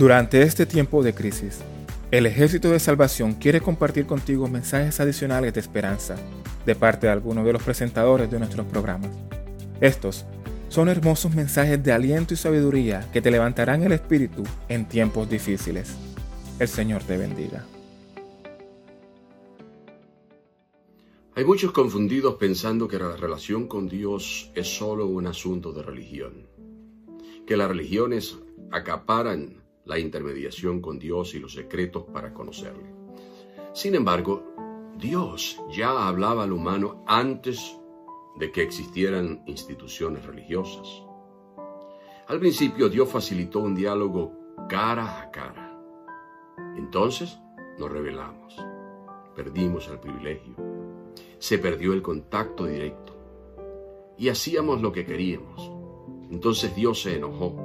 Durante este tiempo de crisis, el Ejército de Salvación quiere compartir contigo mensajes adicionales de esperanza de parte de algunos de los presentadores de nuestros programas. Estos son hermosos mensajes de aliento y sabiduría que te levantarán el espíritu en tiempos difíciles. El Señor te bendiga. Hay muchos confundidos pensando que la relación con Dios es solo un asunto de religión, que las religiones acaparan la intermediación con Dios y los secretos para conocerle. Sin embargo, Dios ya hablaba al humano antes de que existieran instituciones religiosas. Al principio Dios facilitó un diálogo cara a cara. Entonces nos revelamos, perdimos el privilegio, se perdió el contacto directo y hacíamos lo que queríamos. Entonces Dios se enojó,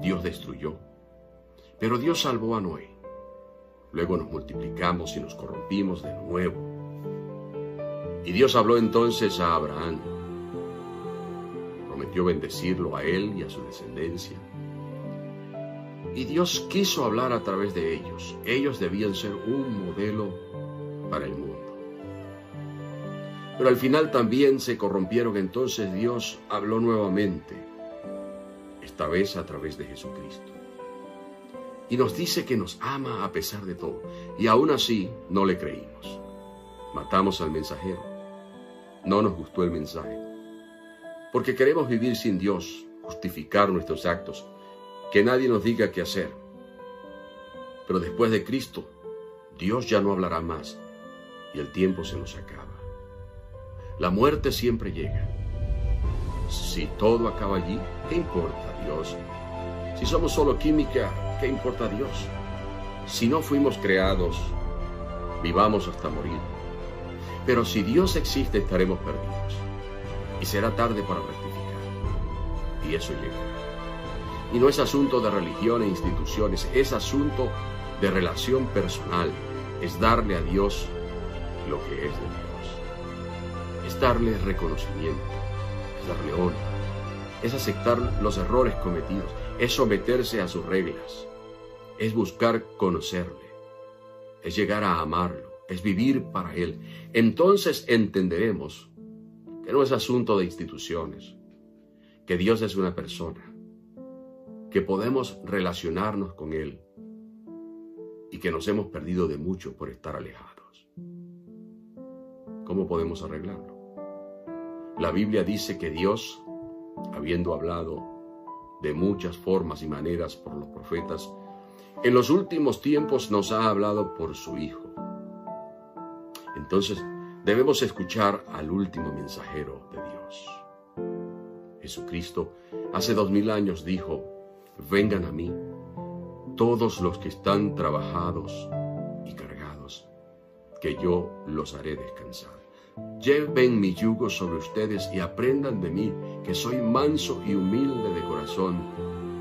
Dios destruyó, pero Dios salvó a Noé. Luego nos multiplicamos y nos corrompimos de nuevo. Y Dios habló entonces a Abraham. Prometió bendecirlo a él y a su descendencia. Y Dios quiso hablar a través de ellos. Ellos debían ser un modelo para el mundo. Pero al final también se corrompieron, entonces Dios habló nuevamente, esta vez a través de Jesucristo y nos dice que nos ama a pesar de todo. Y aún así no le creímos. Matamos al mensajero. No nos gustó el mensaje. Porque queremos vivir sin Dios, justificar nuestros actos, que nadie nos diga qué hacer. Pero después de Cristo, Dios ya no hablará más y el tiempo se nos acaba. La muerte siempre llega. Si todo acaba allí, ¿qué importa Dios? Si somos solo química, ¿qué importa Dios? Si no fuimos creados, vivamos hasta morir. Pero si Dios existe, estaremos perdidos. Y será tarde para rectificar. Y eso llegará. Y no es asunto de religión e instituciones, es asunto de relación personal. Es darle a Dios lo que es de Dios. Es darle reconocimiento, es darle honra, es aceptar los errores cometidos, es someterse a sus reglas, es buscar conocerle, es llegar a amarlo, es vivir para Él. Entonces entenderemos que no es asunto de instituciones, que Dios es una persona, que podemos relacionarnos con Él y que nos hemos perdido de mucho por estar alejados. ¿Cómo podemos arreglarlo? La Biblia dice que Dios, habiendo hablado de muchas formas y maneras por los profetas, en los últimos tiempos nos ha hablado por su Hijo. Entonces debemos escuchar al último mensajero de Dios. Jesucristo hace dos mil años dijo, vengan a mí todos los que están trabajados y cargados, que yo los haré descansar. Lleven mi yugo sobre ustedes y aprendan de mí, que soy manso y humilde de corazón,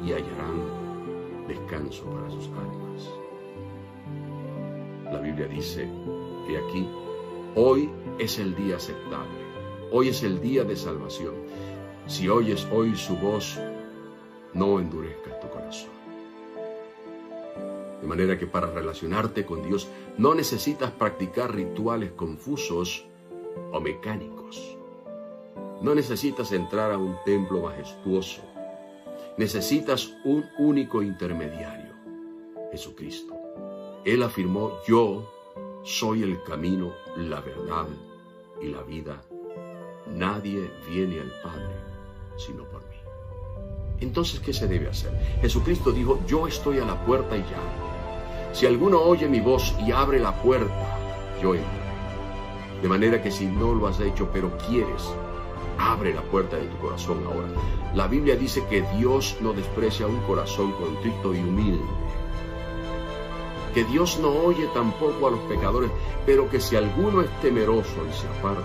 y hallarán descanso para sus almas. La Biblia dice que aquí, hoy es el día aceptable, hoy es el día de salvación. Si oyes hoy su voz, no endurezcas tu corazón. De manera que para relacionarte con Dios no necesitas practicar rituales confusos, o mecánicos. No necesitas entrar a un templo majestuoso. Necesitas un único intermediario, Jesucristo. Él afirmó, yo soy el camino, la verdad y la vida. Nadie viene al Padre sino por mí. Entonces, ¿qué se debe hacer? Jesucristo dijo, yo estoy a la puerta y llamo. Si alguno oye mi voz y abre la puerta, yo entro de manera que si no lo has hecho, pero quieres, abre la puerta de tu corazón ahora. La Biblia dice que Dios no desprecia un corazón contrito y humilde. Que Dios no oye tampoco a los pecadores, pero que si alguno es temeroso y se aparta,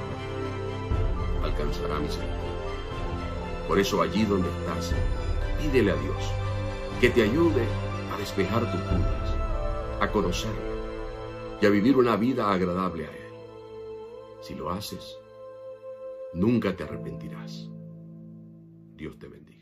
alcanzará misericordia. Por eso allí donde estás, pídele a Dios que te ayude a despejar tus dudas, a conocerlo y a vivir una vida agradable a Él. Si lo haces, nunca te arrepentirás. Dios te bendiga.